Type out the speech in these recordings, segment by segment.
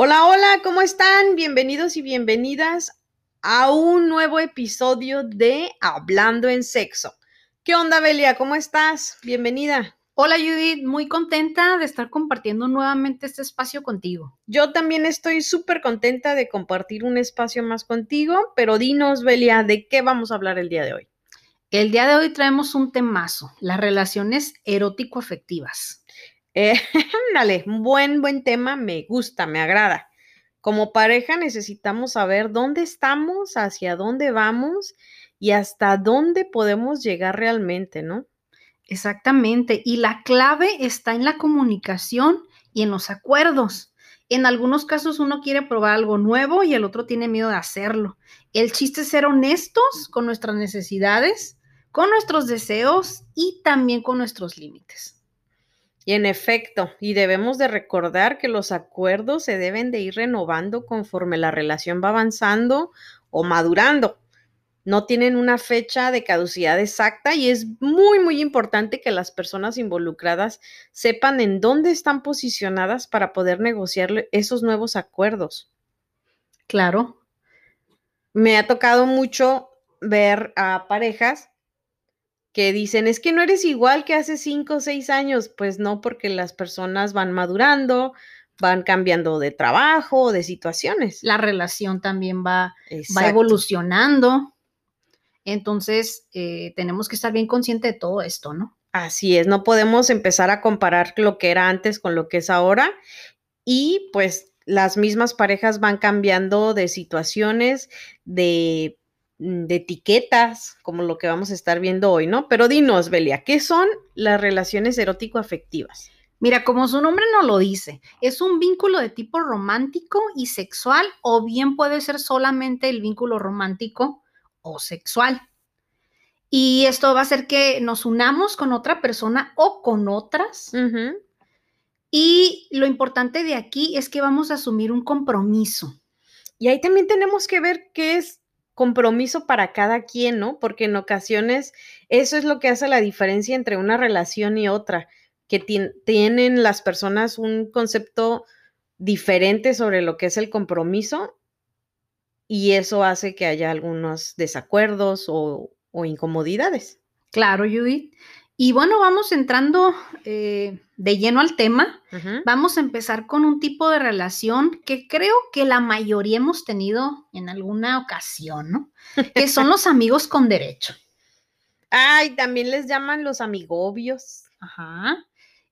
Hola, hola, ¿cómo están? Bienvenidos y bienvenidas a un nuevo episodio de Hablando en Sexo. ¿Qué onda, Belia? ¿Cómo estás? Bienvenida. Hola Judith, muy contenta de estar compartiendo nuevamente este espacio contigo. Yo también estoy súper contenta de compartir un espacio más contigo, pero dinos, Belia, ¿de qué vamos a hablar el día de hoy? El día de hoy traemos un temazo, las relaciones erótico-afectivas. Eh, dale, buen, buen tema, me gusta, me agrada. Como pareja necesitamos saber dónde estamos, hacia dónde vamos y hasta dónde podemos llegar realmente, ¿no? Exactamente. Y la clave está en la comunicación y en los acuerdos. En algunos casos uno quiere probar algo nuevo y el otro tiene miedo de hacerlo. El chiste es ser honestos con nuestras necesidades, con nuestros deseos y también con nuestros límites. Y en efecto, y debemos de recordar que los acuerdos se deben de ir renovando conforme la relación va avanzando o madurando no tienen una fecha de caducidad exacta y es muy, muy importante que las personas involucradas sepan en dónde están posicionadas para poder negociar esos nuevos acuerdos. Claro. Me ha tocado mucho ver a parejas que dicen, es que no eres igual que hace cinco o seis años. Pues no, porque las personas van madurando, van cambiando de trabajo, de situaciones. La relación también va, va evolucionando. Entonces, eh, tenemos que estar bien conscientes de todo esto, ¿no? Así es, no podemos empezar a comparar lo que era antes con lo que es ahora y pues las mismas parejas van cambiando de situaciones, de, de etiquetas, como lo que vamos a estar viendo hoy, ¿no? Pero dinos, Belia, ¿qué son las relaciones erótico-afectivas? Mira, como su nombre no lo dice, es un vínculo de tipo romántico y sexual o bien puede ser solamente el vínculo romántico o sexual. Y esto va a hacer que nos unamos con otra persona o con otras. Y lo importante de aquí es que vamos a asumir un compromiso. Y ahí también tenemos que ver qué es compromiso para cada quien, ¿no? Porque en ocasiones eso es lo que hace la diferencia entre una relación y otra, que tienen las personas un concepto diferente sobre lo que es el compromiso y eso hace que haya algunos desacuerdos o, incomodidades. Claro, Judith. Y bueno, vamos entrando eh, de lleno al tema. Vamos a empezar con un tipo de relación que creo que la mayoría hemos tenido en alguna ocasión, ¿no? que son los amigos con derecho. Ay, también les llaman los amigobios. Ajá.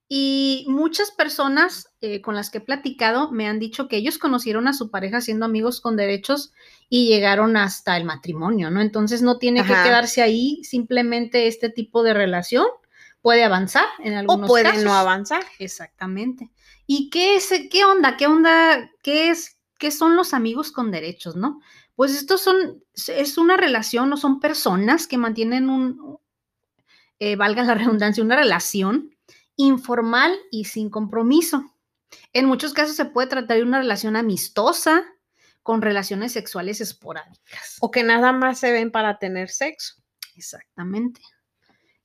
Y muchas personas eh, con las que he platicado me han dicho que ellos conocieron a su pareja siendo amigos con derechos y llegaron hasta el matrimonio, ¿no? Entonces no tiene que quedarse ahí, simplemente este tipo de relación puede avanzar en algunos o puede no avanzar. Exactamente. ¿Y qué es, qué onda, qué onda, qué es, qué son los amigos con derechos, no? Pues estos son, es una relación, no son personas que mantienen un, eh, valga la redundancia, una relación informal y sin compromiso. En muchos casos se puede tratar de una relación amistosa con relaciones sexuales esporádicas. O que nada más se ven para tener sexo. Exactamente.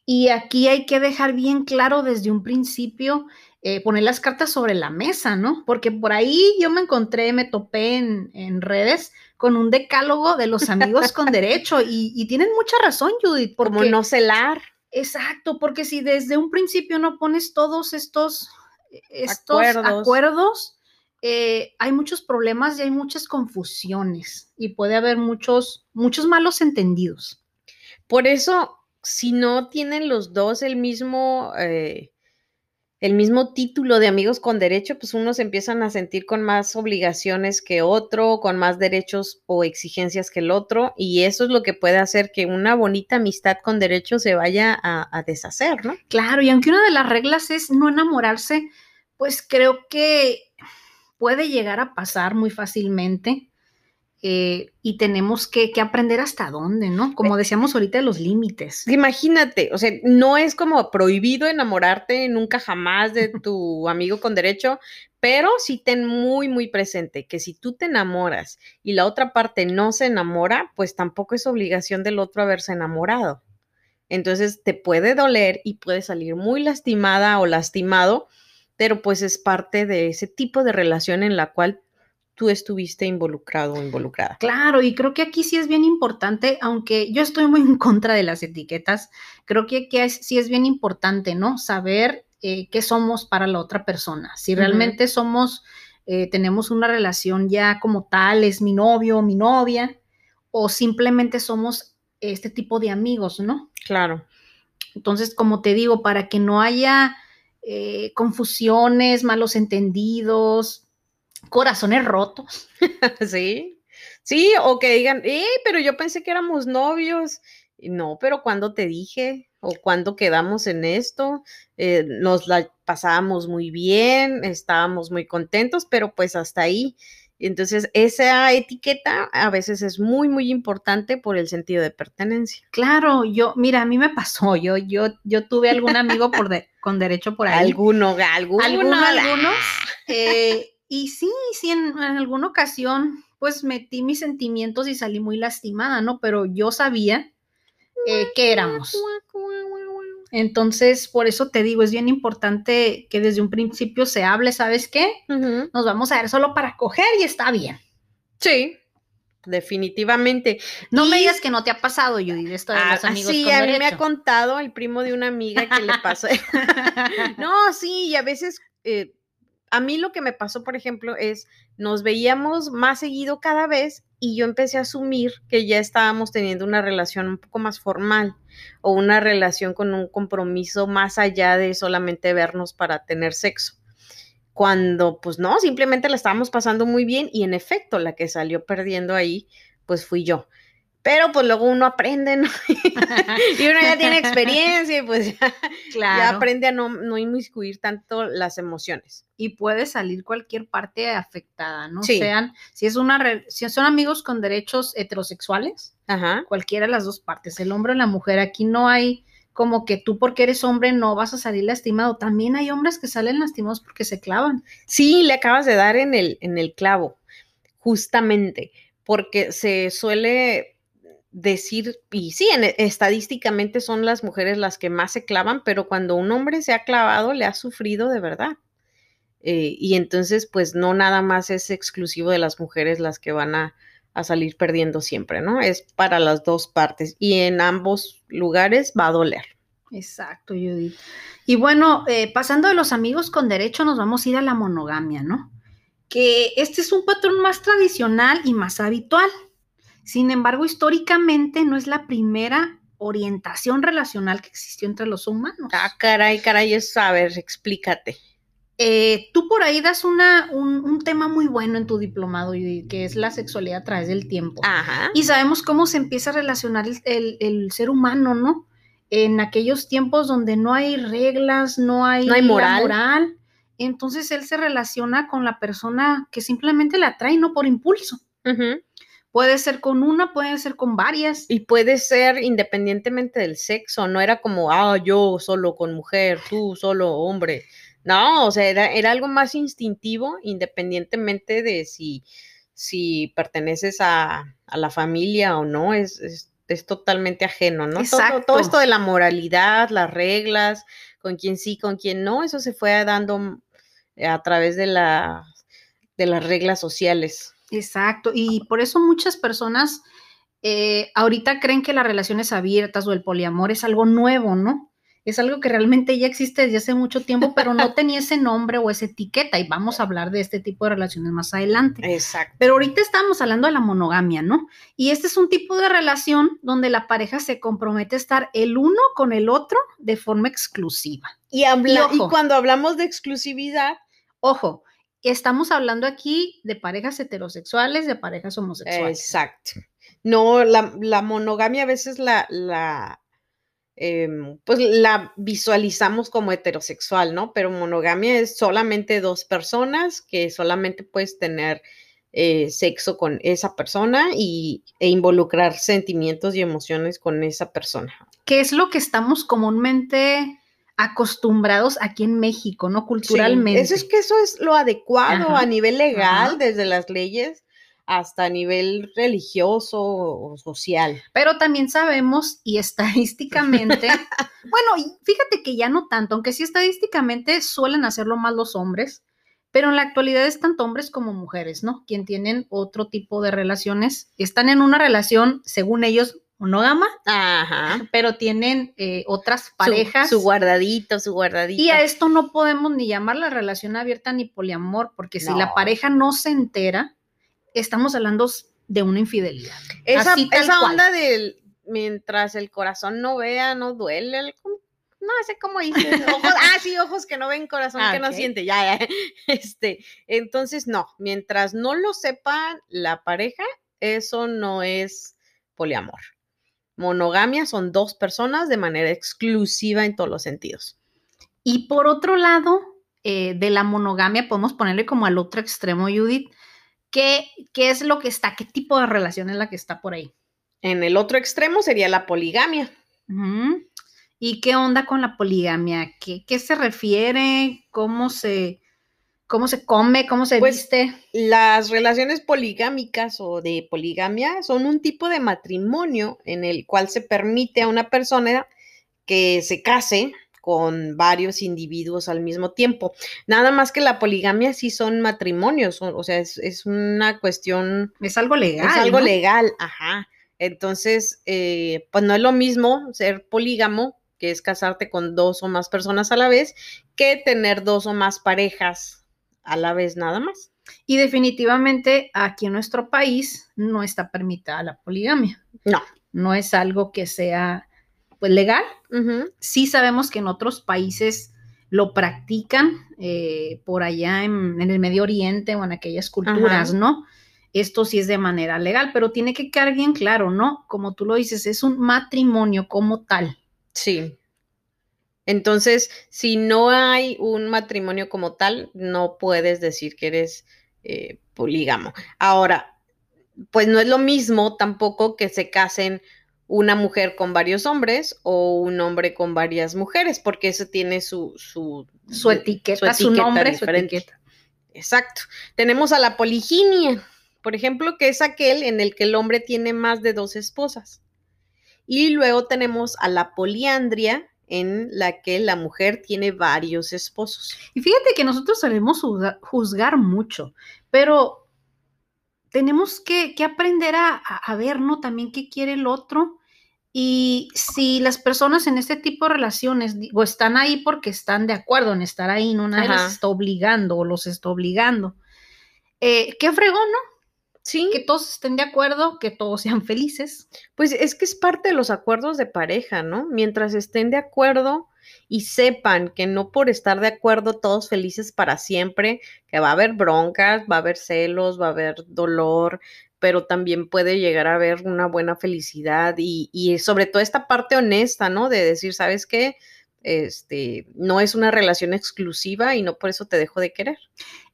Y aquí hay que dejar bien claro desde un principio, eh, poner las cartas sobre la mesa, ¿no? Porque por ahí yo me encontré, me topé en, redes con un decálogo de los amigos con derecho y, tienen mucha razón, Judith. Porque, Como no celar. Exacto, porque si desde un principio no pones todos estos, estos acuerdos, eh, hay muchos problemas y hay muchas confusiones y puede haber muchos, muchos malos entendidos. Por eso, si no tienen los dos el mismo, eh, el mismo título de amigos con derecho, pues unos empiezan a sentir con más obligaciones que otro, con más derechos o exigencias que el otro, y eso es lo que puede hacer que una bonita amistad con derecho se vaya a, deshacer, ¿no? Claro, y aunque una de las reglas es no enamorarse, pues creo que puede llegar a pasar muy fácilmente. Eh, y tenemos que, aprender hasta dónde, ¿no? Como decíamos ahorita, los límites. Imagínate, o sea, no es como prohibido enamorarte nunca jamás de tu amigo con derecho, pero sí ten muy, muy presente que si tú te enamoras y la otra parte no se enamora, pues tampoco es obligación del otro haberse enamorado. Entonces te puede doler y puede salir muy lastimada o lastimado, pero pues es parte de ese tipo de relación en la cual tú estuviste involucrado o involucrada. Claro, y creo que aquí sí es bien importante, aunque yo estoy muy en contra de las etiquetas, creo que aquí sí es bien importante, ¿no? Saber eh, qué somos para la otra persona. Si realmente somos, eh, tenemos una relación ya como tal, es mi novio o mi novia, o simplemente somos este tipo de amigos, ¿no? Claro. Entonces, como te digo, para que no haya eh, confusiones, malos entendidos, corazones rotos. sí, sí, o que digan, eh, pero yo pensé que éramos novios. No, pero cuando te dije o cuando quedamos en esto, eh, nos la pasábamos muy bien, estábamos muy contentos, pero pues hasta ahí. Entonces, esa etiqueta a veces es muy, muy importante por el sentido de pertenencia. Claro, yo, mira, a mí me pasó, yo, yo, yo tuve algún amigo por con derecho por ahí. Alguno, alguno. Alguno, algunos. Eh, y sí, sí, en, alguna ocasión, pues metí mis sentimientos y salí muy lastimada, ¿no? Pero yo sabía eh, que éramos. Entonces, por eso te digo, es bien importante que desde un principio se hable, ¿sabes qué? Nos vamos a ver solo para coger y está bien. Sí, definitivamente. No me digas que no te ha pasado, Judy, esto de ah, los amigos. Sí, a mí me ha contado el primo de una amiga que le pasó. no, sí, y a veces eh, a mí lo que me pasó, por ejemplo, es nos veíamos más seguido cada vez y yo empecé a asumir que ya estábamos teniendo una relación un poco más formal o una relación con un compromiso más allá de solamente vernos para tener sexo. Cuando, pues no, simplemente la estábamos pasando muy bien y en efecto la que salió perdiendo ahí, pues fui yo. Pero pues luego uno aprende, ¿no? y uno ya tiene experiencia y pues ya, aprende a no, no, inmiscuir tanto las emociones. Y puede salir cualquier parte afectada, ¿no? Sean, si es una si son amigos con derechos heterosexuales, cualquiera de las dos partes, el hombre o la mujer, aquí no hay como que tú porque eres hombre no vas a salir lastimado. También hay hombres que salen lastimados porque se clavan. Sí, le acabas de dar en el, en el clavo, justamente, porque se suele decir, y sí, estadísticamente son las mujeres las que más se clavan, pero cuando un hombre se ha clavado, le ha sufrido de verdad. Eh, y entonces, pues no nada más es exclusivo de las mujeres las que van a, salir perdiendo siempre, ¿no? Es para las dos partes y en ambos lugares va a doler. Exacto, Judith. Y bueno, eh, pasando de los amigos con derecho, nos vamos a ir a la monogamia, ¿no? Que este es un patrón más tradicional y más habitual. Sin embargo, históricamente no es la primera orientación relacional que existió entre los humanos. Ah, caray, caray, es, a ver, explícate. Eh, tú por ahí das una, un, tema muy bueno en tu diplomado, que es la sexualidad a través del tiempo. Ajá. Y sabemos cómo se empieza a relacionar el, ser humano, ¿no? En aquellos tiempos donde no hay reglas, no hay, no hay moral. moral. Entonces él se relaciona con la persona que simplemente la atrae, no por impulso. Ajá. Puede ser con una, puede ser con varias. Y puede ser independientemente del sexo, no era como, ah, yo solo con mujer, tú solo hombre. No, o sea, era, algo más instintivo, independientemente de si, si perteneces a, la familia o no, es, es, totalmente ajeno, ¿no? Todo, todo, esto de la moralidad, las reglas, con quién sí, con quién no, eso se fue dando a través de, la, de las reglas sociales. Exacto, y por eso muchas personas eh, ahorita creen que las relaciones abiertas o el poliamor es algo nuevo, ¿no? Es algo que realmente ya existe desde hace mucho tiempo, pero no tenía ese nombre o esa etiqueta y vamos a hablar de este tipo de relaciones más adelante. Exacto. Pero ahorita estamos hablando de la monogamia, ¿no? Y este es un tipo de relación donde la pareja se compromete a estar el uno con el otro de forma exclusiva. Y, habla y cuando hablamos de exclusividad, ojo, estamos hablando aquí de parejas heterosexuales, de parejas homosexuales. Exacto. No, la, monogamia a veces la, la em, pues la visualizamos como heterosexual, ¿no? Pero monogamia es solamente dos personas que solamente puedes tener eh, sexo con esa persona y, e involucrar sentimientos y emociones con esa persona. ¿Qué es lo que estamos comúnmente acostumbrados aquí en México, ¿no? Culturalmente. eso es que eso es lo adecuado a nivel legal, desde las leyes hasta a nivel religioso o social. Pero también sabemos y estadísticamente, bueno, fíjate que ya no tanto, aunque sí estadísticamente suelen hacerlo más los hombres, Pero en la actualidad es tanto hombres como mujeres, ¿no? Quien tienen otro tipo de relaciones, están en una relación, según ellos, monógama, Ajá. pero tienen eh, otras parejas. Su, guardadito, su guardadito. y a esto no podemos ni llamarla relación abierta ni poliamor, porque si la pareja no se entera, estamos hablando de una infidelidad. esa así tal esa cual. onda del mientras el corazón no vea, no duele. el- no sé cómo dice. Ojos, ah, sí, ojos que no ven, corazón Ah, que no siente. Ya, ya. Este, entonces, no, mientras no lo sepa la pareja, eso no es poliamor. Monogamia son dos personas de manera exclusiva en todos los sentidos. Y por otro lado, eh, de la monogamia, podemos ponerle como al otro extremo, Judith. ¿Qué, ¿Qué es lo que está? ¿Qué tipo de relación es la que está por ahí? En el otro extremo sería la poligamia. ¿Y qué onda con la poligamia? ¿Qué, qué se refiere? ¿Cómo se, cómo se come? ¿Cómo se Pues, viste? Las relaciones poligámicas o de poligamia son un tipo de matrimonio en el cual se permite a una persona que se case con varios individuos al mismo tiempo. Nada más que la poligamia sí son matrimonios, o sea, es, es una cuestión, Es algo legal. es algo ¿no? legal, ajá. Entonces, eh, pues no es lo mismo ser polígamo, que es casarte con dos o más personas a la vez, que tener dos o más parejas a la vez nada más. Y definitivamente aquí en nuestro país no está permitida la poligamia. No. No es algo que sea pues legal. Sí sabemos que en otros países lo practican, eh, por allá en, en el Medio Oriente o en aquellas culturas, Ajá. ¿no? Esto sí es de manera legal, pero tiene que quedar bien claro, ¿no? Como tú lo dices, es un matrimonio como tal. Sí. Entonces, si no hay un matrimonio como tal, no puedes decir que eres eh, polígamo. Ahora, pues no es lo mismo tampoco que se casen una mujer con varios hombres o un hombre con varias mujeres, porque eso tiene su, su, Su etiqueta, su, etiqueta nombre, su etiqueta. Exacto. Tenemos a la poliginia, por ejemplo, que es aquel en el que el hombre tiene más de dos esposas. Y luego tenemos a la poliandria, en la que la mujer tiene varios esposos. Y fíjate que nosotros sabemos juzga- juzgar mucho, pero tenemos que, que aprender a, ver, ¿no? También qué quiere el otro. Y si las personas en este tipo de relaciones, digo, están ahí porque están de acuerdo en estar ahí, no nadie Ajá. les está obligando o los está obligando. Eh, qué fregón, ¿no? Sí, Que todos estén de acuerdo, que todos sean felices. pues es que es parte de los acuerdos de pareja, ¿no? Mientras estén de acuerdo y sepan que no por estar de acuerdo todos felices para siempre, que va a haber broncas, va a haber celos, va a haber dolor, pero también puede llegar a haber una buena felicidad y, y sobre todo esta parte honesta, ¿no? De decir, ¿sabes qué? Este, no es una relación exclusiva y no por eso te dejo de querer.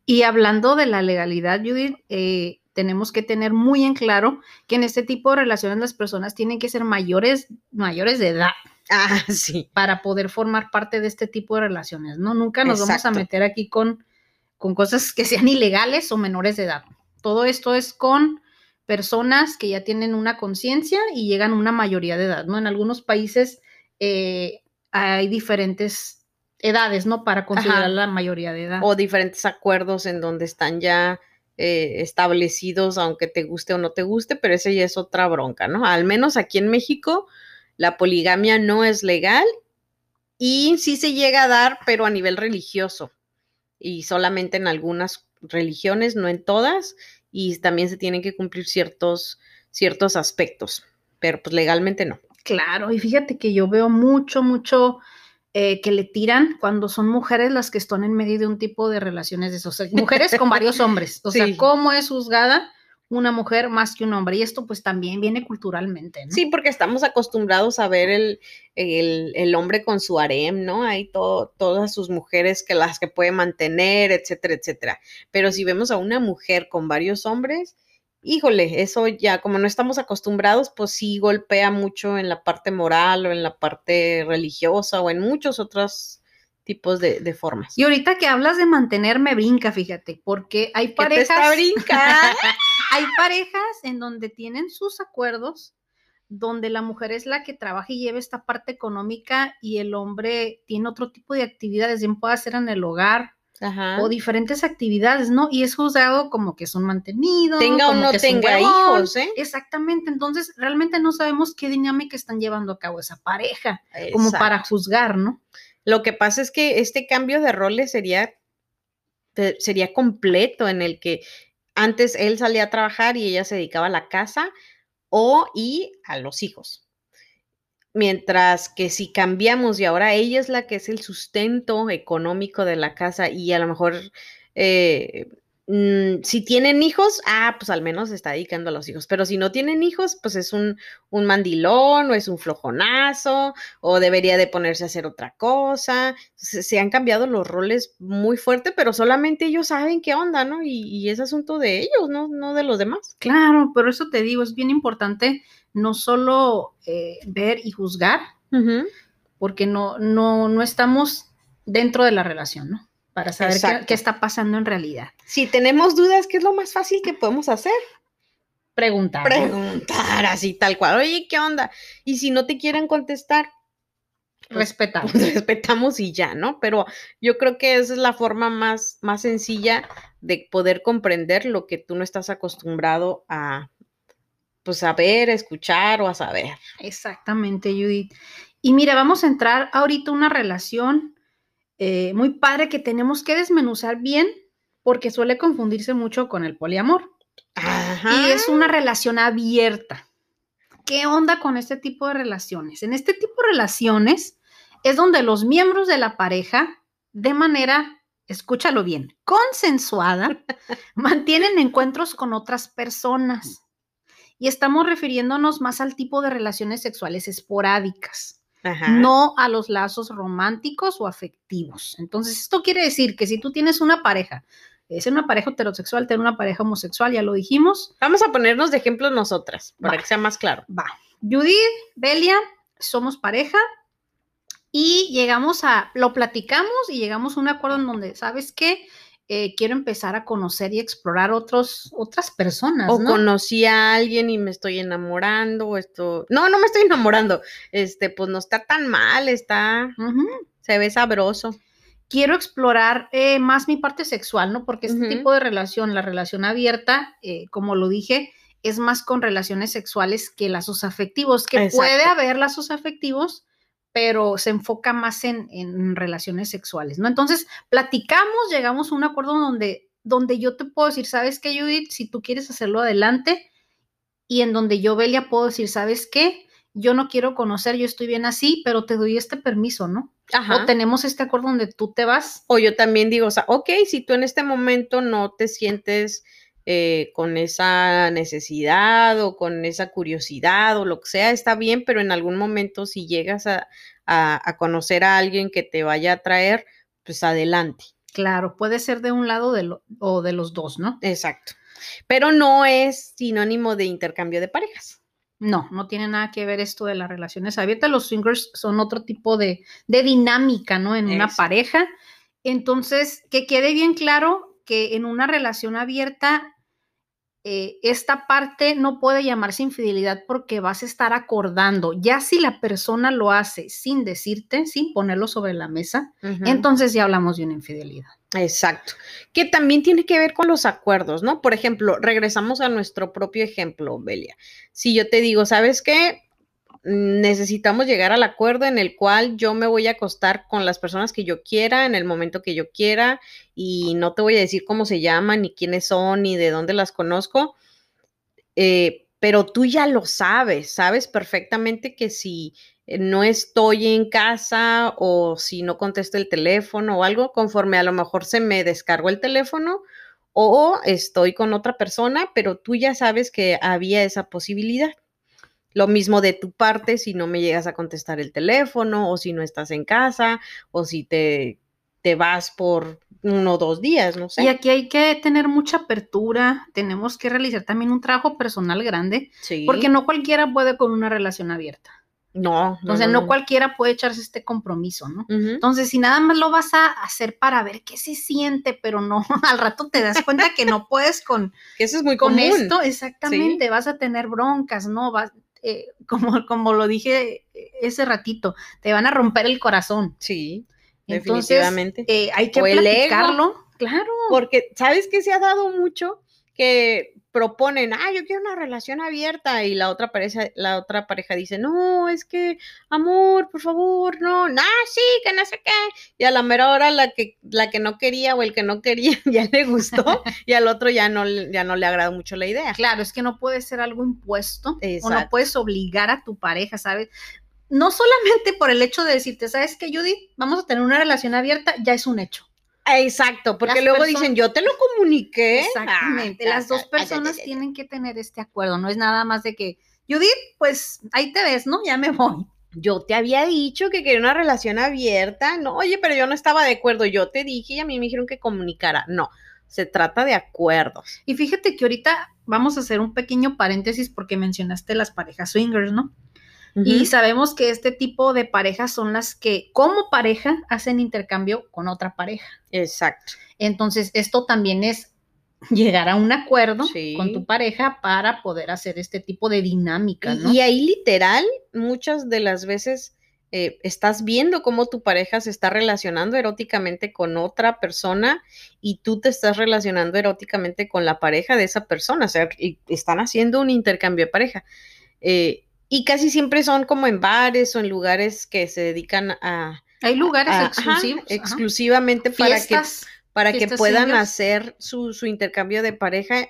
Y hablando de la legalidad, Judith, eh, tenemos que tener muy en claro que en este tipo de relaciones las personas tienen que ser mayores, mayores de edad Ah, sí. para poder formar parte de este tipo de relaciones, ¿no? Nunca nos vamos a meter aquí con, con cosas que sean ilegales o menores de edad. Todo esto es con personas que ya tienen una conciencia y llegan a una mayoría de edad, ¿no? En algunos países eh, hay diferentes edades, ¿no? Para considerar Ajá. la mayoría de edad. o diferentes acuerdos en donde están ya eh, establecidos, aunque te guste o no te guste, pero ese ya es otra bronca, ¿no? Al menos aquí en México, la poligamia no es legal y sí se llega a dar, pero a nivel religioso y solamente en algunas religiones, no en todas, y también se tienen que cumplir ciertos, ciertos aspectos, pero pues legalmente no. Claro, y fíjate que yo veo mucho, mucho eh, que le tiran cuando son mujeres las que están en medio de un tipo de relaciones de esos, mujeres con varios hombres. O Sí. sea, ¿cómo es juzgada una mujer más que un hombre? Y esto pues también viene culturalmente, ¿no? Sí, porque estamos acostumbrados a ver el, el, el hombre con su harem, ¿no? Hay to- todas sus mujeres que las que puede mantener, etcétera, etcétera. Pero si vemos a una mujer con varios hombres, híjole, eso ya, como no estamos acostumbrados, pues sí golpea mucho en la parte moral o en la parte religiosa o en muchos otros tipos de, de formas. Y ahorita que hablas de mantener, me brinca, fíjate, porque hay ¿Qué te parejas, brincando? hay parejas en donde tienen sus acuerdos, donde la mujer es la que trabaja y lleva esta parte económica y el hombre tiene otro tipo de actividades, bien puede hacer en el hogar, Ajá. o diferentes actividades, ¿no? Y es juzgado como que es un mantenido. Tenga o no tenga hijos, ¿eh? Exactamente, entonces realmente no sabemos qué dinámica están llevando a cabo esa pareja, como para juzgar, ¿no? Lo que pasa es que este cambio de roles sería, te- sería completo en el que antes él salía a trabajar y ella se dedicaba a la casa o y a los hijos. Mientras que si cambiamos y ahora ella es la que es el sustento económico de la casa y a lo mejor eh, mm, si tienen hijos, ah, pues al menos está dedicando a los hijos. Pero si no tienen hijos, pues es un, un mandilón o es un flojonazo o debería de ponerse a hacer otra cosa. Se, se han cambiado los roles muy fuerte, pero solamente ellos saben qué onda, ¿no? Y, y es asunto de ellos, ¿no? No de los demás. Claro, pero eso te digo, es bien importante no solo eh, ver y juzgar, porque no, no, no estamos dentro de la relación, ¿no? Para saber qué, está pasando en realidad. Si tenemos dudas, ¿qué es lo más fácil que podemos hacer? Preguntar. Preguntar así tal cual. Oye, ¿qué onda? Y si no te quieren contestar, Respetar. pues respetamos y ya, ¿no? Pero yo creo que esa es la forma más, más sencilla de poder comprender lo que tú no estás acostumbrado a, pues, a escuchar o a saber. Exactamente, Judith. Y mira, vamos a entrar ahorita una relación eh, muy padre que tenemos que desmenuzar bien porque suele confundirse mucho con el poliamor. Ajá. Y es una relación abierta. ¿Qué onda con este tipo de relaciones? En este tipo de relaciones es donde los miembros de la pareja, de manera, escúchalo bien, consensuada, mantienen encuentros con otras personas. Y estamos refiriéndonos más al tipo de relaciones sexuales esporádicas, Ajá. no a los lazos románticos o afectivos. Entonces, esto quiere decir que si tú tienes una pareja, es una pareja heterosexual, tener una pareja homosexual, ya lo dijimos, Vamos a ponernos de ejemplo nosotras, para Va. que sea más claro. va. Judith, Belia, somos pareja y llegamos a, lo platicamos y llegamos a un acuerdo en donde, ¿sabes qué? Eh, quiero empezar a conocer y explorar otros, otras personas, O ¿no? conocí a alguien y me estoy enamorando, esto. No, no me estoy enamorando. Este, pues no está tan mal, está. Se ve sabroso. quiero explorar eh, más mi parte sexual, ¿no? Porque este tipo de relación, la relación abierta, eh, como lo dije, es más con relaciones sexuales que lazos afectivos, que Exacto. puede haber lazos afectivos, pero se enfoca más en, en relaciones sexuales, ¿no? Entonces, platicamos, llegamos a un acuerdo donde, donde yo te puedo decir, ¿sabes qué, Judith? Si tú quieres hacerlo adelante, y en donde yo, Belia, puedo decir, ¿sabes qué? Yo no quiero conocer, yo estoy bien así, pero te doy este permiso, ¿no? Ajá. O tenemos este acuerdo donde tú te vas O yo también digo, o sea, ok, si tú en este momento no te sientes eh, con esa necesidad o con esa curiosidad o lo que sea, está bien, pero en algún momento si llegas a, a- a conocer a alguien que te vaya a traer, pues adelante. Claro, puede ser de un lado de lo- o de los dos, ¿no? Exacto. Pero no es sinónimo de intercambio de parejas. No, no tiene nada que ver esto de las relaciones abiertas. Los swingers son otro tipo de, de dinámica, ¿no? En una Exacto. pareja. Entonces, que quede bien claro que en una relación abierta, eh, esta parte no puede llamarse infidelidad porque vas a estar acordando. Ya si la persona lo hace sin decirte, sin ponerlo sobre la mesa, entonces ya hablamos de una infidelidad. Exacto. Que también tiene que ver con los acuerdos, ¿no? Por ejemplo, regresamos a nuestro propio ejemplo, Belia. Si yo te digo, ¿sabes qué? Mm, Necesitamos llegar al acuerdo en el cual yo me voy a acostar con las personas que yo quiera, en el momento que yo quiera, y no te voy a decir cómo se llaman, ni quiénes son, ni de dónde las conozco. eh, pero tú ya lo sabes, sabes perfectamente que si eh, no estoy en casa o si no contesto el teléfono o algo, conforme a lo mejor se me descargó el teléfono o estoy con otra persona, pero tú ya sabes que había esa posibilidad. Lo mismo de tu parte si no me llegas a contestar el teléfono o si no estás en casa o si te, te vas por uno o dos días, no sé. Y aquí hay que tener mucha apertura, tenemos que realizar también un trabajo personal grande, Sí. porque no cualquiera puede con una relación abierta. no, O sea, no, cualquiera puede echarse este compromiso, ¿no? Entonces, si nada más lo vas a hacer para ver qué se siente, pero no, al rato te das cuenta que no puedes con, Que eso es muy con común. esto, exactamente, vas a tener broncas, ¿no? Vas, eh, como, como lo dije ese ratito, te van a romper el corazón. Sí. Entonces, Definitivamente. eh, hay que O platicarlo. Claro. Porque, ¿sabes qué se ha dado mucho? Que proponen, ah, yo quiero una relación abierta y la otra pareja, la otra pareja dice, no, es que, amor, por favor, no, no, sí, que no sé qué. Y a la mera hora la que, la que no quería o el que no quería ya le gustó y al otro ya no, le- ya no le agradó mucho la idea. Claro, es que no puede ser algo impuesto o no puedes obligar a tu pareja, ¿sabes? No solamente por el hecho de decirte, ¿sabes qué, Judith? Vamos a tener una relación abierta, ya es un hecho. Exacto, porque Las luego dicen, yo te lo comuniqué. Exactamente. Ah, Las dos personas ah, ah, tienen que tener este acuerdo, no es nada más de que, Judith, pues ahí te ves, ¿no? Ya me voy. Yo te había dicho que quería una relación abierta. No, oye, pero yo no estaba de acuerdo. Yo te dije y a mí me dijeron que comunicara. No, se trata de acuerdos. Y fíjate que ahorita vamos a hacer un pequeño paréntesis porque mencionaste las parejas swingers, ¿no? Y sabemos que este tipo de parejas son las que como pareja hacen intercambio con otra pareja. Exacto. Entonces, esto también es llegar a un acuerdo Sí. con tu pareja para poder hacer este tipo de dinámica, Y, ¿no? y ahí literal, muchas de las veces eh, estás viendo cómo tu pareja se está relacionando eróticamente con otra persona y tú te estás relacionando eróticamente con la pareja de esa persona. O sea, y están haciendo un intercambio de pareja. Eh, y casi siempre son como en bares o en lugares que se dedican a, Hay lugares a- exclusivos, ajá. exclusivamente para que para que puedan hacer su, su intercambio de pareja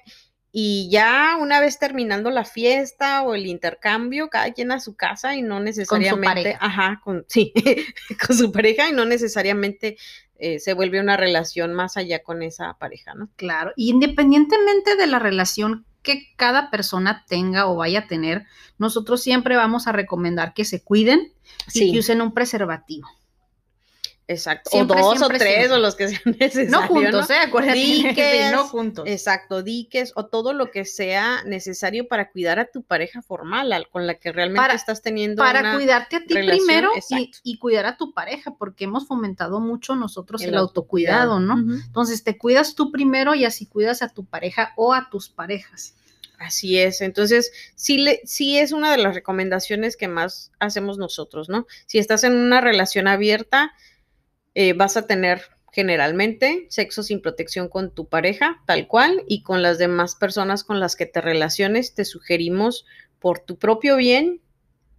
y ya una vez terminando la fiesta o el intercambio, cada quien a su casa y no necesariamente, pareja. ajá, con, sí, con su pareja y no necesariamente eh, se vuelve una relación más allá con esa pareja, ¿no? Claro, y independientemente de la relación que cada persona tenga o vaya a tener, nosotros siempre vamos a recomendar que se cuiden y que usen un preservativo. Exacto. siempre, o dos siempre, o tres siempre. o los que sean necesarios. No juntos, ¿eh? Acuérdate. Diques, no juntos. Exacto, diques o todo lo que sea necesario para cuidar a tu pareja formal, al- con la que realmente Para- estás teniendo Para una- cuidarte a ti relación, primero y, cuidar a tu pareja, porque hemos fomentado mucho nosotros el, El autocuidado, ¿no? Entonces te cuidas tú primero y así cuidas a tu pareja o a tus parejas. Así es, entonces sí, le, sí es una de las recomendaciones que más hacemos nosotros, ¿no? Si estás en una relación abierta, eh, vas a tener generalmente sexo sin protección con tu pareja, tal cual, y con las demás personas con las que te relaciones, te sugerimos por tu propio bien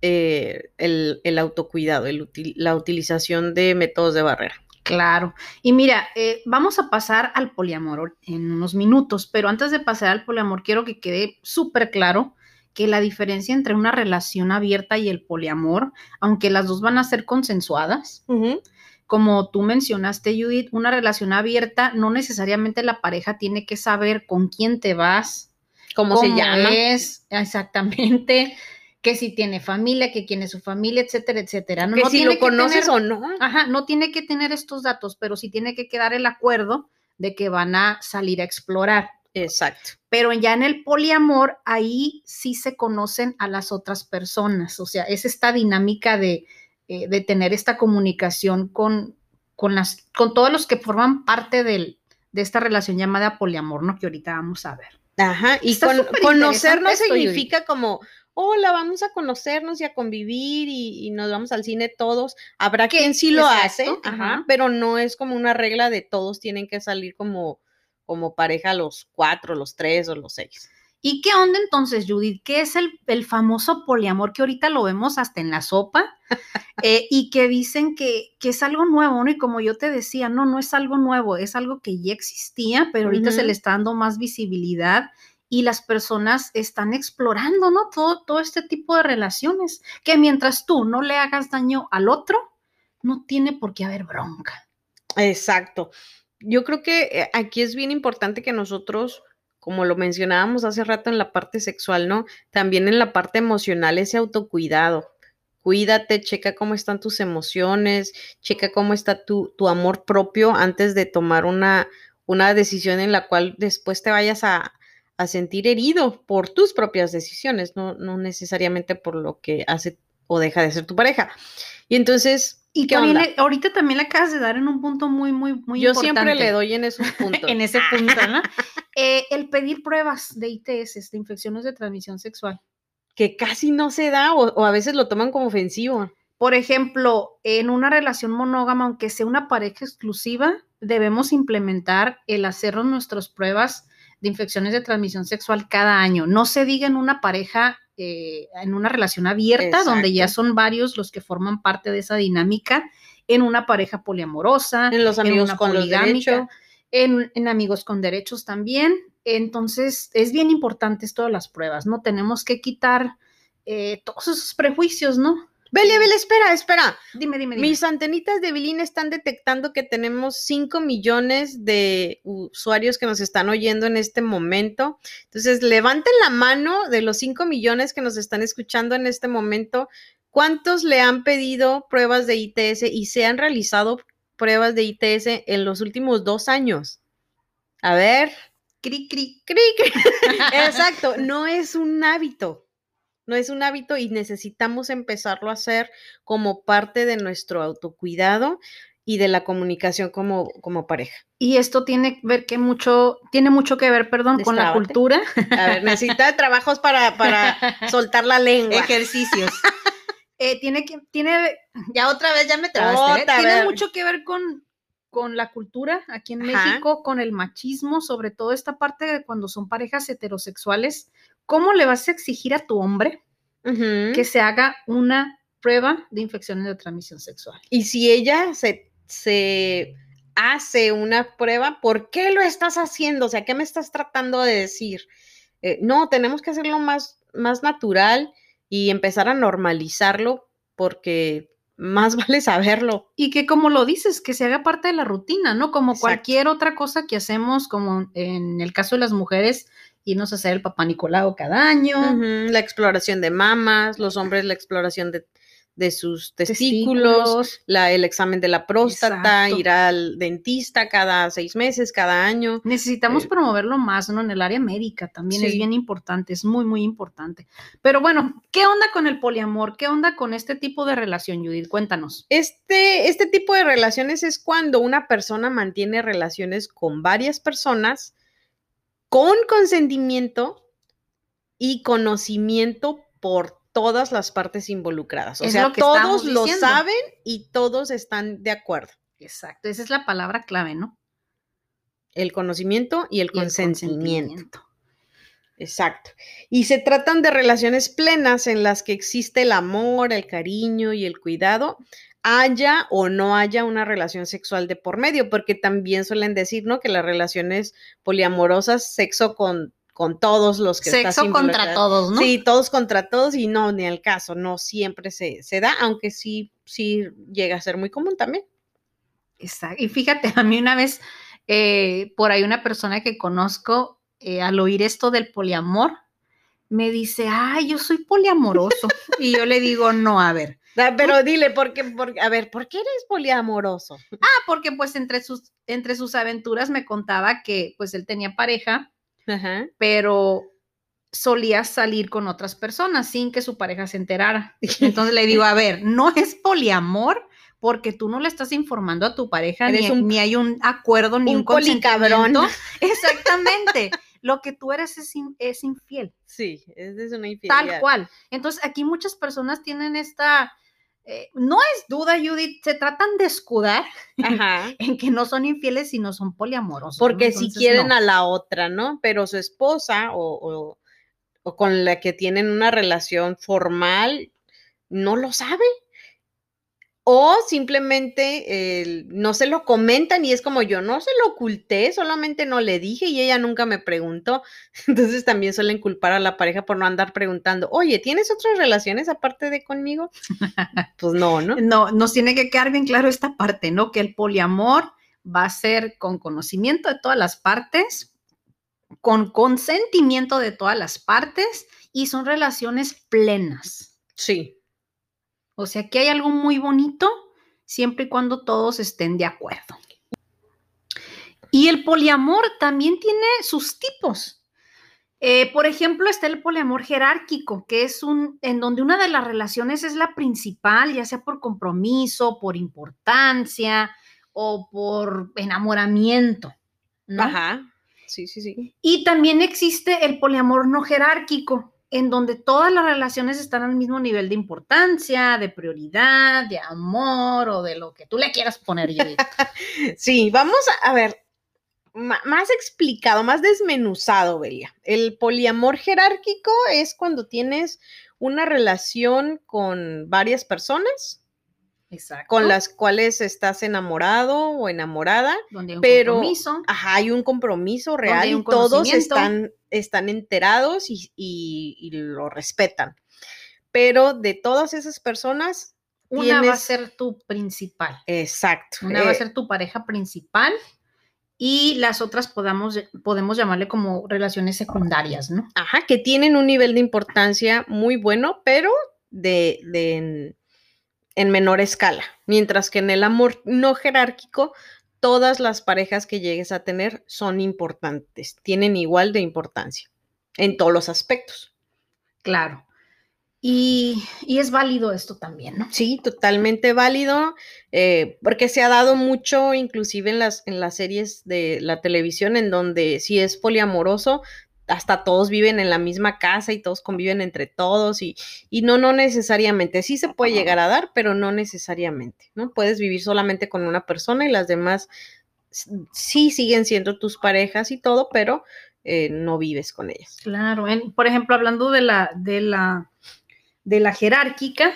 eh, el, el autocuidado, el util- la utilización de métodos de barrera. Claro. Y mira, eh, vamos a pasar al poliamor en unos minutos, pero antes de pasar al poliamor, quiero que quede súper claro que la diferencia entre una relación abierta y el poliamor, aunque las dos van a ser consensuadas, como tú mencionaste, Judith, una relación abierta, no necesariamente la pareja tiene que saber con quién te vas, ¿Cómo, se llama? es exactamente, que si tiene familia, que quién es su familia, etcétera, etcétera. No, que no si tiene lo conoces tener- o no. Ajá, no tiene que tener estos datos, pero sí tiene que quedar el acuerdo de que van a salir a explorar. Exacto. Pero ya en el poliamor, ahí sí se conocen a las otras personas. O sea, es esta dinámica de, eh, de tener esta comunicación con, con, las, con todos los que forman parte del, de esta relación llamada poliamor, ¿no? Que ahorita vamos a ver. Ajá, y con- súper conocer no interesante esto, Yuri. significa como, hola, vamos a conocernos y a convivir y, y nos vamos al cine todos. Habrá Que- quien sí lo hace, ajá. pero no es como una regla de todos tienen que salir como, como pareja los cuatro, los tres o los seis. ¿Y qué onda entonces, Judith? ¿Qué es el, el famoso poliamor que ahorita lo vemos hasta en la sopa? Eh, y que dicen que, que es algo nuevo, ¿no? Y como yo te decía, no, no es algo nuevo, es algo que ya existía, pero ahorita se le está dando más visibilidad y las personas están explorando, ¿no? Todo, todo este tipo de relaciones, que mientras tú no le hagas daño al otro, no tiene por qué haber bronca. Exacto. Yo creo que eh, aquí es bien importante que nosotros, como lo mencionábamos hace rato en la parte sexual, ¿no? También en la parte emocional, ese autocuidado. Cuídate, checa cómo están tus emociones, checa cómo está tu, tu amor propio antes de tomar una, una decisión en la cual después te vayas a, a sentir herido por tus propias decisiones, no, no necesariamente por lo que hace o deja de ser tu pareja. Y entonces, Y ¿qué también le- ahorita también le acabas de dar en un punto muy, muy, muy Yo importante. siempre le doy en esos puntos. en ese punto, ¿no? Eh, el pedir pruebas de ITS, de infecciones de transmisión sexual. que casi no se da o, o a veces lo toman como ofensivo. Por ejemplo, en una relación monógama, aunque sea una pareja exclusiva, debemos implementar el hacernos nuestras pruebas de infecciones de transmisión sexual cada año. No se diga en una pareja, eh, en una relación abierta, donde ya son varios los que forman parte de esa dinámica, en una pareja poliamorosa, en los amigos con los derechos. En, en amigos con derechos también. Entonces, es bien importante todas las pruebas, ¿no? Tenemos que quitar eh, todos esos prejuicios, ¿no? Beli, Beli, espera, espera. Dime, dime, dime. Mis antenitas de Bilín están detectando que tenemos 5 millones de usuarios que nos están oyendo en este momento. Entonces, levanten la mano de los 5 millones que nos están escuchando en este momento. ¿Cuántos le han pedido pruebas de ITS y se han realizado pruebas de ITS en los últimos dos años? A ver. Cri, cri, cri, cri. Exacto, no es un hábito no es un hábito y necesitamos empezarlo a hacer como parte de nuestro autocuidado y de la comunicación como, como pareja. Y esto tiene ver que mucho, tiene mucho que ver, perdón, con la cultura. A ver, necesita trabajos para, para soltar la lengua. Ejercicios. Eh, tiene que, tiene, ya otra vez ya me trabaste, ¿eh? tiene mucho que ver con, con la cultura aquí en México, con el machismo, sobre todo esta parte de cuando son parejas heterosexuales, ¿cómo le vas a exigir a tu hombre que se haga una prueba de infecciones de transmisión sexual? Y si ella se, se hace una prueba, ¿por qué lo estás haciendo? O sea, ¿qué me estás tratando de decir? Eh, no, tenemos que hacerlo más, más natural y empezar a normalizarlo porque más vale saberlo. Y que como lo dices, que se haga parte de la rutina, ¿no? Como cualquier otra cosa que hacemos, como en el caso de las mujeres, irnos a hacer el papá Nicolau cada año. La exploración de mamas, los hombres la exploración de, sus testículos, La, el examen de la próstata, ir al dentista cada seis meses, cada año. Necesitamos eh, promoverlo más, ¿no? En el área médica también es bien importante, es muy, muy importante. Pero bueno, ¿qué onda con el poliamor? ¿Qué onda con este tipo de relación, Judith? Cuéntanos. Este, este tipo de relaciones es cuando una persona mantiene relaciones con varias personas con consentimiento y conocimiento por todas las partes involucradas. O sea, todos lo saben y todos están de acuerdo. Exacto, esa es la palabra clave, ¿no? El conocimiento y el, consentimiento. Exacto. Y se tratan de relaciones plenas en las que existe el amor, el cariño y el cuidado, haya o no haya una relación sexual de por medio, porque también suelen decir, ¿no? Que las relaciones poliamorosas, sexo con, con todos los que Sexo contra todos, ¿no? Sí, todos contra todos y no, ni al caso, no siempre se, se da, aunque sí, sí llega a ser muy común también. Exacto. Y fíjate, a mí una vez, eh, por ahí una persona que conozco, eh, al oír esto del poliamor, me dice, ay, yo soy poliamoroso. y yo le digo, no, a ver, pero dile, ¿por qué, a ver, ¿por qué eres poliamoroso? Ah, porque pues entre sus, entre sus aventuras me contaba que pues él tenía pareja, pero solía salir con otras personas sin que su pareja se enterara. Entonces le digo, a ver, no es poliamor porque tú no le estás informando a tu pareja, ni, ni, hay un acuerdo, ni un, un cabrón. Exactamente. Lo que tú eres es, es infiel. Sí, es una infidelidad. Tal cual. Entonces, aquí muchas personas tienen esta, eh, no es duda, Judith, se tratan de escudar en que no son infieles y no son poliamorosos. Porque si quieren a la otra, ¿no? Pero su esposa o, o, con la que tienen una relación formal no lo sabe o simplemente no se lo comentan y es como yo no se lo oculté, solamente no le dije y ella nunca me preguntó. Entonces también suelen culpar a la pareja por no andar preguntando, oye, ¿tienes otras relaciones aparte de conmigo? pues no, ¿no? No, nos tiene que quedar bien claro esta parte, ¿no? Que el poliamor va a ser con conocimiento de todas las partes, con consentimiento de todas las partes y son relaciones plenas. Sí, o sea que hay algo muy bonito siempre y cuando todos estén de acuerdo. Y el poliamor también tiene sus tipos. Eh, por ejemplo, está el poliamor jerárquico, que es un en donde una de las relaciones es la principal, ya sea por compromiso, por importancia o por enamoramiento. Ajá. Sí, sí, sí. Y también existe el poliamor no jerárquico, en donde todas las relaciones están al mismo nivel de importancia, de prioridad, de amor o de lo que tú le quieras poner, sí, vamos a, ver, más explicado, más desmenuzado, Belia. El poliamor jerárquico es cuando tienes una relación con varias personas. Con las cuales estás enamorado o enamorada. Donde hay un pero, compromiso. Ajá, hay un compromiso real y todos están, están enterados y, lo respetan. Pero de todas esas personas. Una va a ser tu principal. Exacto. Una va a eh ser tu pareja principal y las otras podamos, podemos llamarle como relaciones secundarias, ¿no? Ajá, que tienen un nivel de importancia muy bueno, pero de, de en menor escala, mientras que en el amor no jerárquico, todas las parejas que llegues a tener son importantes, tienen igual de importancia en todos los aspectos. Claro. Y, es válido esto también, ¿no? Sí, totalmente válido, eh, porque se ha dado mucho, inclusive en las, en las series de la televisión, en donde si es poliamoroso, hasta todos viven en la misma casa y todos conviven entre todos y, y, no, no necesariamente, sí se puede llegar a dar, pero no necesariamente, ¿no? Puedes vivir solamente con una persona y las demás sí siguen siendo tus parejas y todo, pero eh, no vives con ellas. Claro, por ejemplo, hablando de la, de la, de la jerárquica,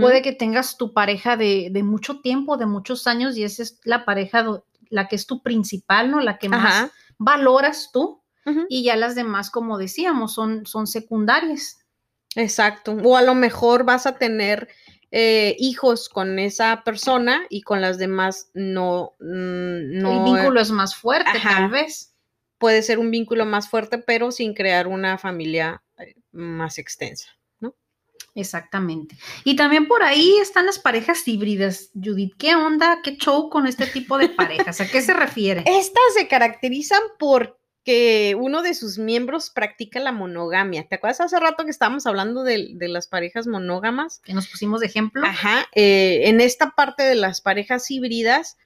puede que tengas tu pareja de, de, mucho tiempo, de muchos años, y esa es la pareja, la que es tu principal, ¿no? La que más valoras tú y ya las demás, como decíamos, son, son secundarias. Exacto. O a lo mejor vas a tener eh, hijos con esa persona y con las demás no, mm, no. El vínculo es más fuerte, tal vez. Puede ser un vínculo más fuerte, pero sin crear una familia eh, más extensa, ¿no? Exactamente. Y también por ahí están las parejas híbridas. Judith, ¿qué onda? ¿Qué show con este tipo de parejas? ¿A qué se refiere? Estas se caracterizan por que uno de sus miembros practica la monogamia. ¿Te acuerdas hace rato que estábamos hablando de, las parejas monógamas? Que nos pusimos de ejemplo. Ajá. Eh, en esta parte de las parejas híbridas,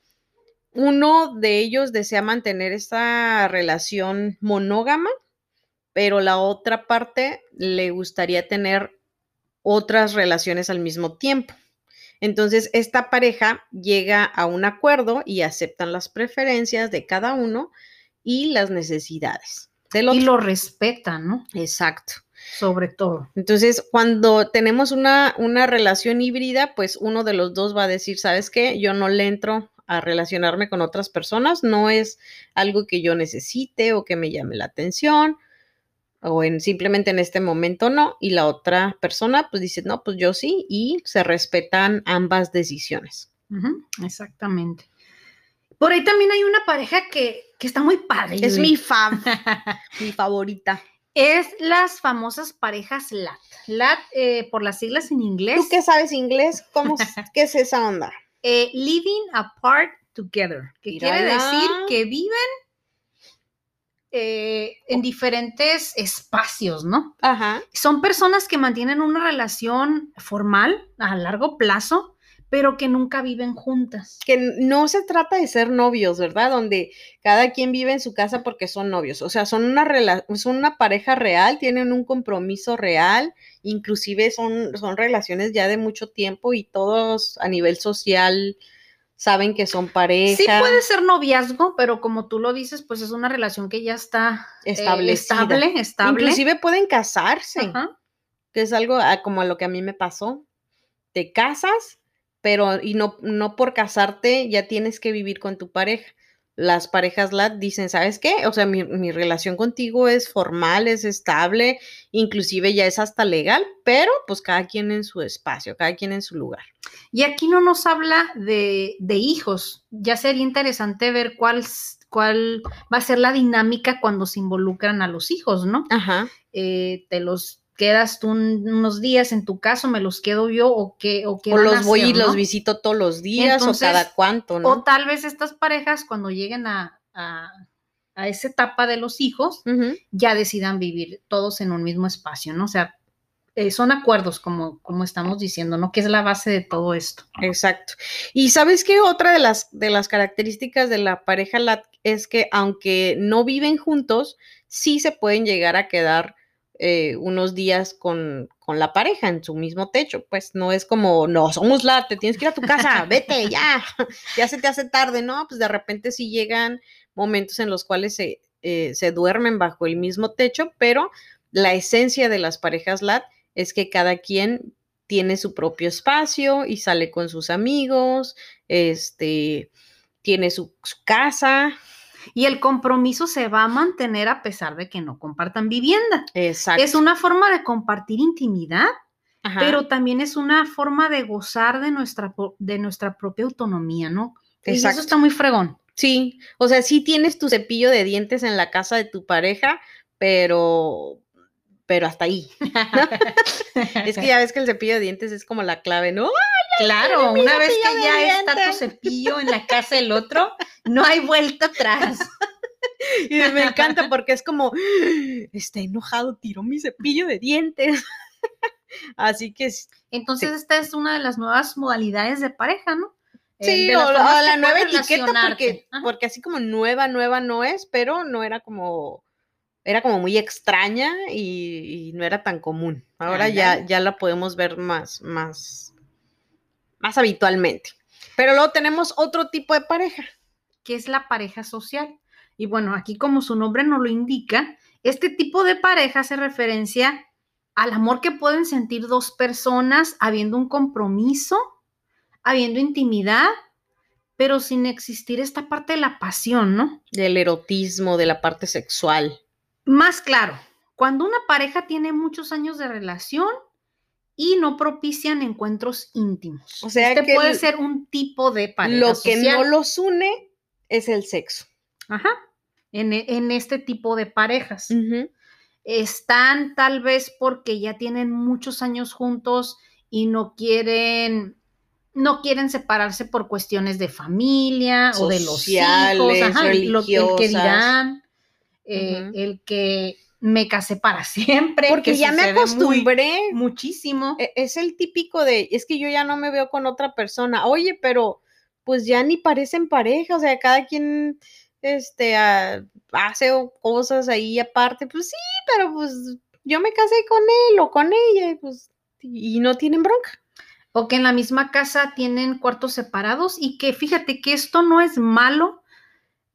uno de ellos desea mantener esta relación monógama, pero la otra parte le gustaría tener otras relaciones al mismo tiempo. Entonces, esta pareja llega a un acuerdo y aceptan las preferencias de cada uno y las necesidades Y lo respetan, ¿no? Exacto. Sobre todo. Entonces, cuando tenemos una, una relación híbrida, pues uno de los dos va a decir, ¿sabes qué? Yo no le entro a relacionarme con otras personas, no es algo que yo necesite o que me llame la atención, o en simplemente en este momento no, y la otra persona pues dice, no, pues yo sí, y se respetan ambas decisiones. exactamente. Por ahí también hay una pareja que, está muy padre. Es mi fan, mi favorita. Es las famosas parejas LAT. LAT eh, por las siglas en inglés. ¿Tú qué sabes inglés? ¿Cómo, ¿Qué es esa onda? Eh, living apart together, que quiere decir que viven eh, en diferentes espacios, ¿no? Ajá. Son personas que mantienen una relación formal a largo plazo, pero que nunca viven juntas. Que no se trata de ser novios, ¿verdad? Donde cada quien vive en su casa porque son novios. O sea, son una, son una pareja real, tienen un compromiso real, inclusive son, son relaciones ya de mucho tiempo y todos a nivel social saben que son pareja. Sí puede ser noviazgo, pero como tú lo dices, pues es una relación que ya está eh, establecida. estable, estable. Inclusive pueden casarse, que es algo ah, como a lo que a mí me pasó. Te casas pero y no, no por casarte ya tienes que vivir con tu pareja. Las parejas LAT dicen, ¿sabes qué? O sea, mi, mi, relación contigo es formal, es estable, inclusive ya es hasta legal, pero pues cada quien en su espacio, cada quien en su lugar. Y aquí no nos habla de, de hijos. Ya sería interesante ver cuál, cuál va a ser la dinámica cuando se involucran a los hijos, ¿no? Ajá. Eh, te los quedas tú unos días en tu caso, me los quedo yo o qué o qué o los voy y los visito todos los días o cada cuánto, ¿no? O tal vez estas parejas cuando lleguen a, a, esa etapa de los hijos ya decidan vivir todos en un mismo espacio, ¿no? O sea, eh, son acuerdos, como, como estamos diciendo, ¿no? Que es la base de todo esto. Exacto. Y sabes que otra de las, de las características de la pareja es que aunque no viven juntos, sí se pueden llegar a quedar eh, unos días con, con, la pareja en su mismo techo. Pues no es como, no, somos la, te tienes que ir a tu casa, vete, ya, ya se te hace tarde, ¿no? Pues de repente sí llegan momentos en los cuales se, eh, se duermen bajo el mismo techo, pero la esencia de las parejas LAT es que cada quien tiene su propio espacio y sale con sus amigos, este, tiene su, su casa, y el compromiso se va a mantener a pesar de que no compartan vivienda. Exacto. Es una forma de compartir intimidad, Ajá. pero también es una forma de gozar de nuestra, de nuestra propia autonomía, ¿no? Exacto. Y eso está muy fregón. Sí, o sea, sí tienes tu cepillo de dientes en la casa de tu pareja, pero pero hasta ahí. es que ya ves que el cepillo de dientes es como la clave, ¿no? Claro, una vez que ya está tu cepillo en la casa del otro, no hay vuelta atrás. Y me encanta porque es como, está enojado, tiró mi cepillo de dientes. Así que... Entonces sí. esta es una de las nuevas modalidades de pareja, ¿no? Sí, eh, o, o la nueva etiqueta porque, porque así como nueva, nueva no es, pero no era como era como muy extraña y, y, no era tan común. Ahora ya, ya la podemos ver más, más, más habitualmente. Pero luego tenemos otro tipo de pareja. Que es la pareja social. Y bueno, aquí como su nombre nos lo indica, este tipo de pareja hace referencia al amor que pueden sentir dos personas habiendo un compromiso, habiendo intimidad, pero sin existir esta parte de la pasión, ¿no? Del erotismo, de la parte sexual. Más claro, cuando una pareja tiene muchos años de relación y no propician encuentros íntimos. O sea, este que puede el, ser un tipo de pareja. Lo social. que no los une es el sexo. Ajá. En, en este tipo de parejas. Uh -huh. Están tal vez porque ya tienen muchos años juntos y no quieren no quieren separarse por cuestiones de familia Sociales, o de los hijos, ajá, lo que dirán, eh, uh -huh. el que me casé para siempre. Porque ya me acostumbré. Muy, muchísimo. Es el típico de, es que yo ya no me veo con otra persona. Oye, pero pues ya ni parecen pareja, o sea, cada quien este, uh, hace cosas ahí aparte. Pues sí, pero pues yo me casé con él o con ella, pues, y no tienen bronca. O que en la misma casa tienen cuartos separados y que fíjate que esto no es malo.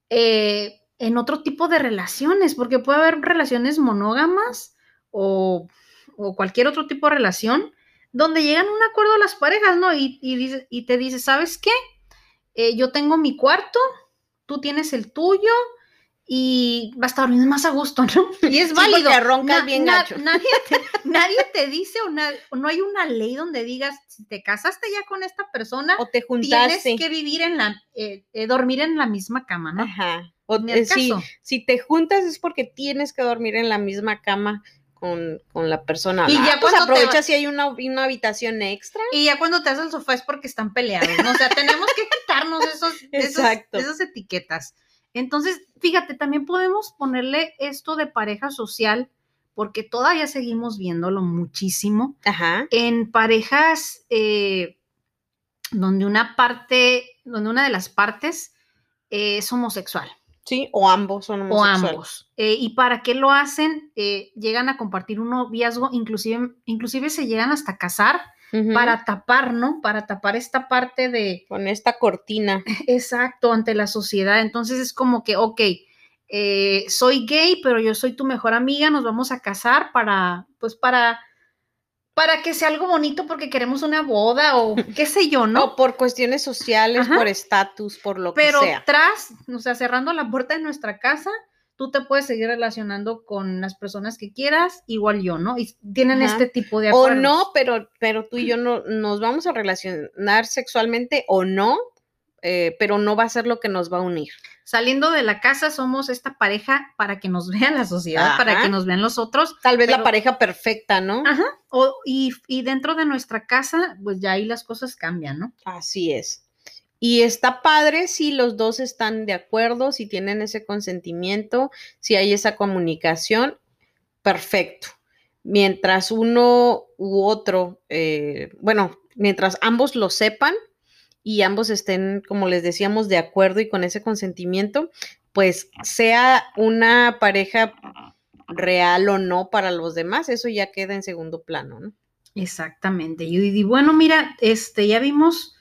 Eh, en otro tipo de relaciones, porque puede haber relaciones monógamas o, o, cualquier otro tipo de relación donde llegan a un acuerdo a las parejas, ¿no? Y, y, y te dice, ¿sabes qué? Eh, yo tengo mi cuarto, tú tienes el tuyo y va a estar más a gusto, ¿no? Y es válido. Sí, roncas na, bien na, gacho. Nadie, te, nadie te dice o, na, no hay una ley donde digas, si te casaste ya con esta persona, o te juntaste. tienes que vivir en la, eh, eh, dormir en la misma cama, ¿no? Ajá. O, eh, si, si, te juntas es porque tienes que dormir en la misma cama con, con la persona. Y ya ah, pues cuando aprovecha si hay una, una, habitación extra. Y ya cuando te haces el sofá es porque están peleados, ¿no? O sea, tenemos que quitarnos esos, esos, esas etiquetas. Entonces, fíjate, también podemos ponerle esto de pareja social, porque todavía seguimos viéndolo muchísimo. Ajá. En parejas eh, donde una parte, donde una de las partes es homosexual. Sí, o ambos son homosexuales. O ambos. Eh, ¿Y para qué lo hacen? Eh, llegan a compartir un noviazgo, inclusive, inclusive se llegan hasta casar uh -huh. para tapar, ¿no? Para tapar esta parte de... Con esta cortina. Exacto, ante la sociedad. Entonces es como que, ok, eh, soy gay, pero yo soy tu mejor amiga, nos vamos a casar para, pues para para que sea algo bonito porque queremos una boda o qué sé yo, ¿no? O por cuestiones sociales, Ajá. por estatus, por lo Pero que sea. Pero tras, o sea, cerrando la puerta de nuestra casa, tú te puedes seguir relacionando con las personas que quieras, igual yo, ¿no? Y tienen Ajá. este tipo de acuerdos. O no, pero, pero tú y yo no nos vamos a relacionar sexualmente o no, eh, pero no va a ser lo que nos va a unir. Saliendo de la casa somos esta pareja para que nos vean la sociedad, Ajá. para que nos vean los otros. Tal vez pero... la pareja perfecta, ¿no? Ajá. O, y, y dentro de nuestra casa, pues ya ahí las cosas cambian, ¿no? Así es. Y está padre si los dos están de acuerdo, si tienen ese consentimiento, si hay esa comunicación, perfecto. Mientras uno u otro, eh, bueno, mientras ambos lo sepan, y ambos estén, como les decíamos, de acuerdo y con ese consentimiento, pues sea una pareja real o no para los demás, eso ya queda en segundo plano, ¿no? Exactamente. Y, bueno, mira, este, ya vimos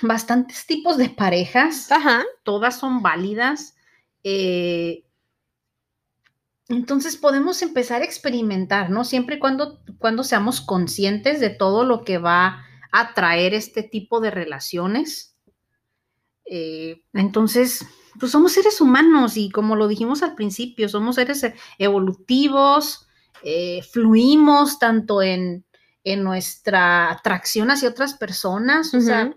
bastantes tipos de parejas. Ajá. Todas son válidas. Eh, entonces podemos empezar a experimentar, ¿no? Siempre y cuando, cuando seamos conscientes de todo lo que va a traer este tipo de relaciones. Eh, entonces, pues somos seres humanos y como lo dijimos al principio, somos seres evolutivos, eh, fluimos tanto en, nuestra atracción hacia otras personas, o sea,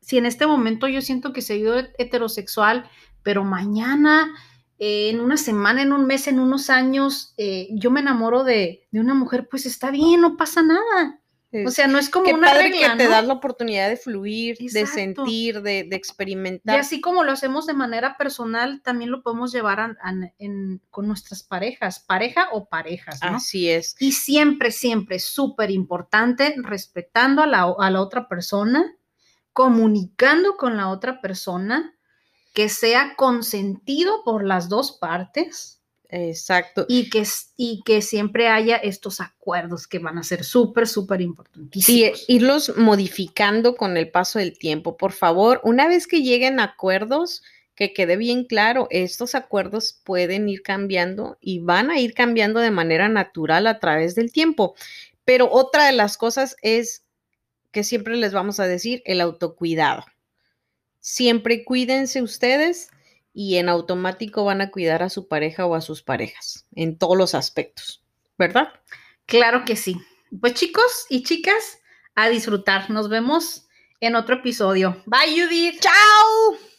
si en este momento yo siento que soy heterosexual, pero mañana, eh, en una semana, en un mes, en unos años, eh, yo me enamoro de, de, una mujer, pues está bien, no pasa nada o sea, no es como una padre que te das la oportunidad de fluir, de sentir, de, experimentar. Y así como lo hacemos de manera personal, también lo podemos llevar con nuestras parejas, pareja o parejas, ¿no? Así es. Y siempre, siempre, súper importante, respetando a la, a la otra persona, comunicando con la otra persona, que sea consentido por las dos partes Exacto. Y que, y que siempre haya estos acuerdos que van a ser súper, súper importantísimos. Sí, irlos modificando con el paso del tiempo. Por favor, una vez que lleguen acuerdos, que quede bien claro, estos acuerdos pueden ir cambiando y van a ir cambiando de manera natural a través del tiempo. Pero otra de las cosas es que siempre les vamos a decir el autocuidado. Siempre cuídense ustedes y en automático van a cuidar a su pareja o a sus parejas en todos los aspectos, ¿verdad? Claro que sí. Pues chicos y chicas, a disfrutar. Nos vemos en otro episodio. Bye, Judith. Chao.